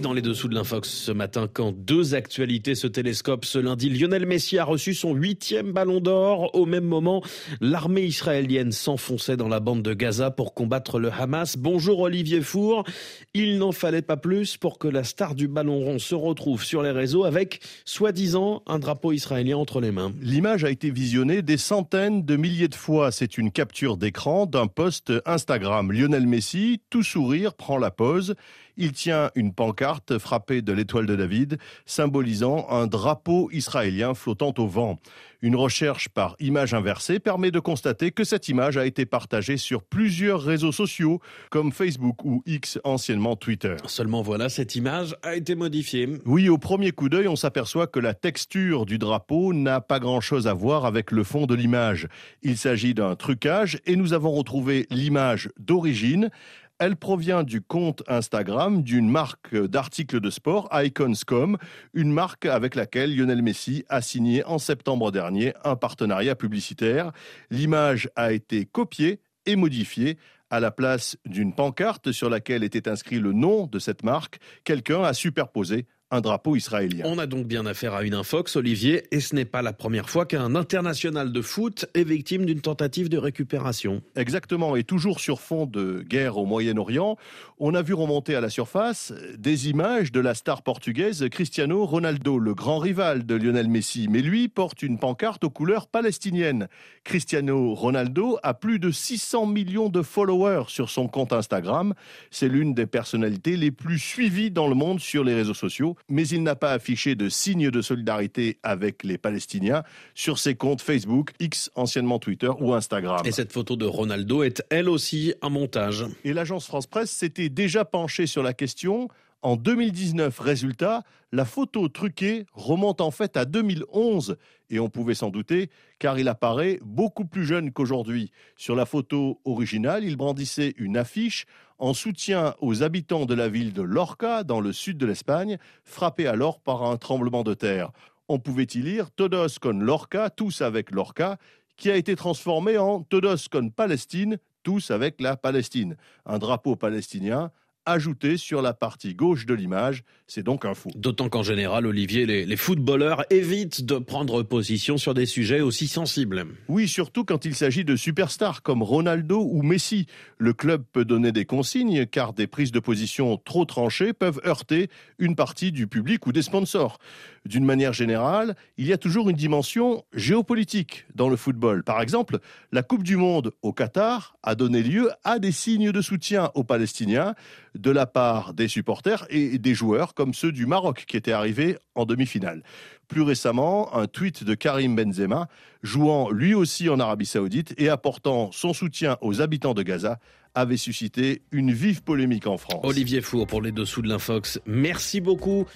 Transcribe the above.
dans les dessous de l'Infox ce matin, quand deux actualités se télescopent ce lundi, Lionel Messi a reçu son huitième ballon d'or. Au même moment, l'armée israélienne s'enfonçait dans la bande de Gaza pour combattre le Hamas. Bonjour Olivier Four. Il n'en fallait pas plus pour que la star du ballon rond se retrouve sur les réseaux avec, soi-disant, un drapeau israélien entre les mains. L'image a été visionnée des centaines de milliers de fois. C'est une capture d'écran d'un post Instagram. Lionel Messi, tout sourire, prend la pose. Il tient une pancarte frappée de l'étoile de David, symbolisant un drapeau israélien flottant au vent. Une recherche par image inversée permet de constater que cette image a été partagée sur plusieurs réseaux sociaux comme Facebook ou X, anciennement Twitter. Seulement voilà, cette image a été modifiée. Oui, au premier coup d'œil, on s'aperçoit que la texture du drapeau n'a pas grand-chose à voir avec le fond de l'image. Il s'agit d'un trucage et nous avons retrouvé l'image d'origine. Elle provient du compte Instagram d'une marque d'articles de sport, Iconscom, une marque avec laquelle Lionel Messi a signé en septembre dernier un partenariat publicitaire. L'image a été copiée et modifiée à la place d'une pancarte sur laquelle était inscrit le nom de cette marque, quelqu'un a superposé un drapeau israélien. On a donc bien affaire à une infox, Olivier, et ce n'est pas la première fois qu'un international de foot est victime d'une tentative de récupération. Exactement, et toujours sur fond de guerre au Moyen-Orient, on a vu remonter à la surface des images de la star portugaise Cristiano Ronaldo, le grand rival de Lionel Messi, mais lui porte une pancarte aux couleurs palestiniennes. Cristiano Ronaldo a plus de 600 millions de followers sur son compte Instagram. C'est l'une des personnalités les plus suivies dans le monde sur les réseaux sociaux mais il n'a pas affiché de signe de solidarité avec les Palestiniens sur ses comptes Facebook, X, anciennement Twitter ou Instagram. Et cette photo de Ronaldo est elle aussi un montage. Et l'agence France Presse s'était déjà penchée sur la question en 2019, résultat, la photo truquée remonte en fait à 2011 et on pouvait s'en douter car il apparaît beaucoup plus jeune qu'aujourd'hui. Sur la photo originale, il brandissait une affiche en soutien aux habitants de la ville de Lorca dans le sud de l'Espagne, frappée alors par un tremblement de terre. On pouvait y lire Todos con Lorca, tous avec Lorca, qui a été transformé en Todos con Palestine, tous avec la Palestine. Un drapeau palestinien ajouté sur la partie gauche de l'image. C'est donc un fou. D'autant qu'en général, Olivier, les, footballeurs évitent de prendre position sur des sujets aussi sensibles. Oui, surtout quand il s'agit de superstars comme Ronaldo ou Messi. Le club peut donner des consignes car des prises de position trop tranchées peuvent heurter une partie du public ou des sponsors. D'une manière générale, il y a toujours une dimension géopolitique dans le football. Par exemple, la Coupe du Monde au Qatar a donné lieu à des signes de soutien aux Palestiniens de la part des supporters et des joueurs comme ceux du Maroc qui étaient arrivés en demi-finale. Plus récemment, un tweet de Karim Benzema, jouant lui aussi en Arabie Saoudite et apportant son soutien aux habitants de Gaza, avait suscité une vive polémique en France. Olivier Four pour les dessous de l'Infox. Merci beaucoup.